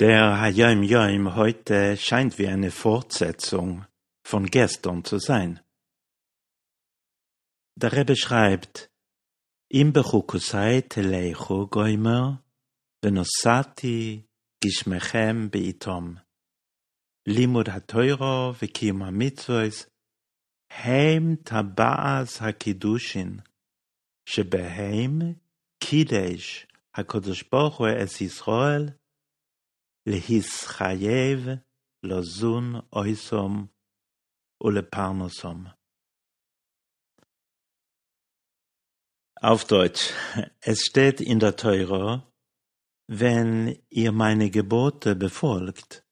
Der Hayam Yom heute scheint wie eine Fortsetzung von gestern zu sein. Der Rebbe schreibt, Im bechukusai teleichu goimer, venosati gishmechem beitom. Limud ha-toiro v'kiyum ha-mitzvos, heim taba'as ha-kidushin, shebeheim kidesh ha-kodesh Baruch es Yisrael, להסחייב, לזון אויסום ולפרנסום. Auf Deutsch. Es steht in der Teure, wenn ihr meine Gebote befolgt,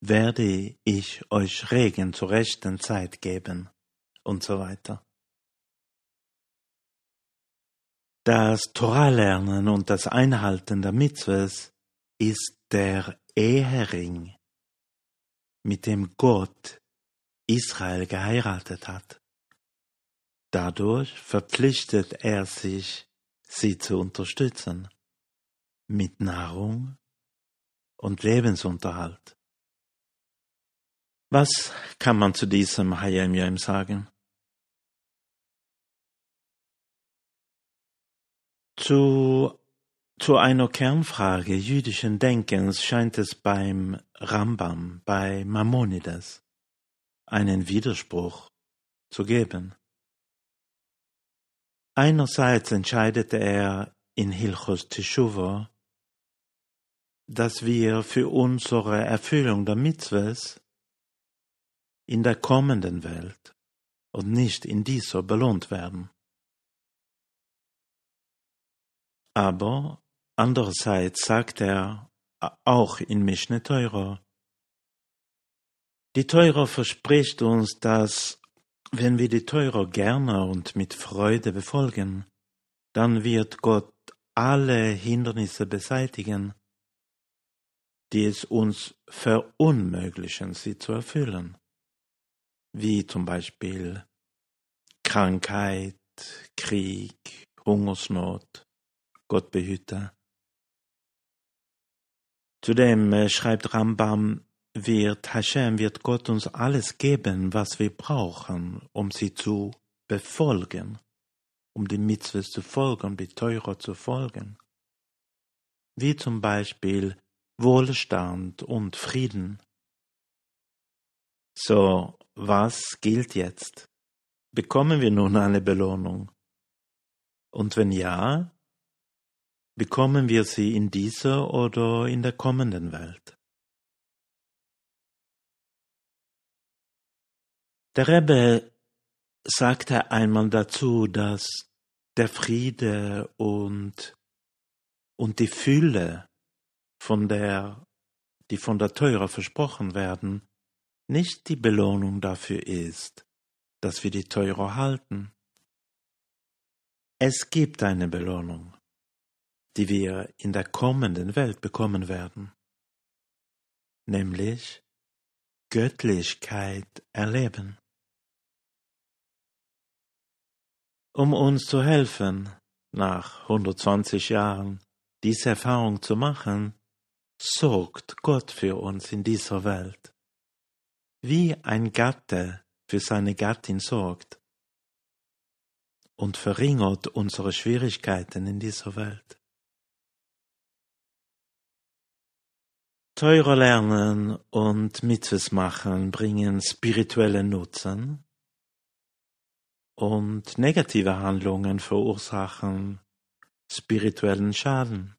werde ich euch Regen zur rechten Zeit geben und so weiter. Das Torah-Lernen und das Einhalten der Mitzvahs ist der Ehering, mit dem Gott Israel geheiratet hat. Dadurch verpflichtet er sich, sie zu unterstützen, mit Nahrung und Lebensunterhalt. Was kann man zu diesem Hayam Yom sagen? Zu zu einer Kernfrage jüdischen Denkens scheint es beim Rambam, bei Maimonides, einen Widerspruch zu geben. Einerseits entscheidete er in Hilchos Teshuva, dass wir für unsere Erfüllung der Mitzvahs in der kommenden Welt und nicht in dieser belohnt werden. Aber Andererseits sagt er auch in Mischne Teurer, die Teurer verspricht uns, dass wenn wir die Teurer gerne und mit Freude befolgen, dann wird Gott alle Hindernisse beseitigen, die es uns verunmöglichen, sie zu erfüllen, wie zum Beispiel Krankheit, Krieg, Hungersnot, Gott behüte. Zudem äh, schreibt Rambam, wird Hashem, wird Gott uns alles geben, was wir brauchen, um sie zu befolgen, um die Mitzvahs zu folgen, die Teure zu folgen. Wie zum Beispiel Wohlstand und Frieden. So, was gilt jetzt? Bekommen wir nun eine Belohnung? Und wenn ja, Bekommen wir sie in dieser oder in der kommenden Welt? Der Rebbe sagte einmal dazu, dass der Friede und, und die Fülle, von der, die von der Teure versprochen werden, nicht die Belohnung dafür ist, dass wir die Teure halten. Es gibt eine Belohnung die wir in der kommenden Welt bekommen werden, nämlich Göttlichkeit erleben. Um uns zu helfen, nach 120 Jahren diese Erfahrung zu machen, sorgt Gott für uns in dieser Welt, wie ein Gatte für seine Gattin sorgt und verringert unsere Schwierigkeiten in dieser Welt. Teurer lernen und Mitzvahs machen bringen spirituelle Nutzen und negative Handlungen verursachen spirituellen Schaden.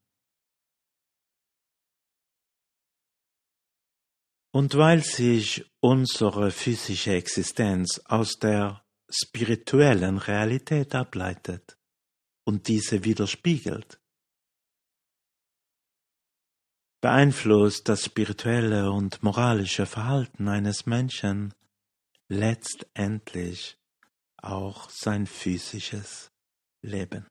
Und weil sich unsere physische Existenz aus der spirituellen Realität ableitet und diese widerspiegelt, beeinflusst das spirituelle und moralische Verhalten eines Menschen letztendlich auch sein physisches Leben.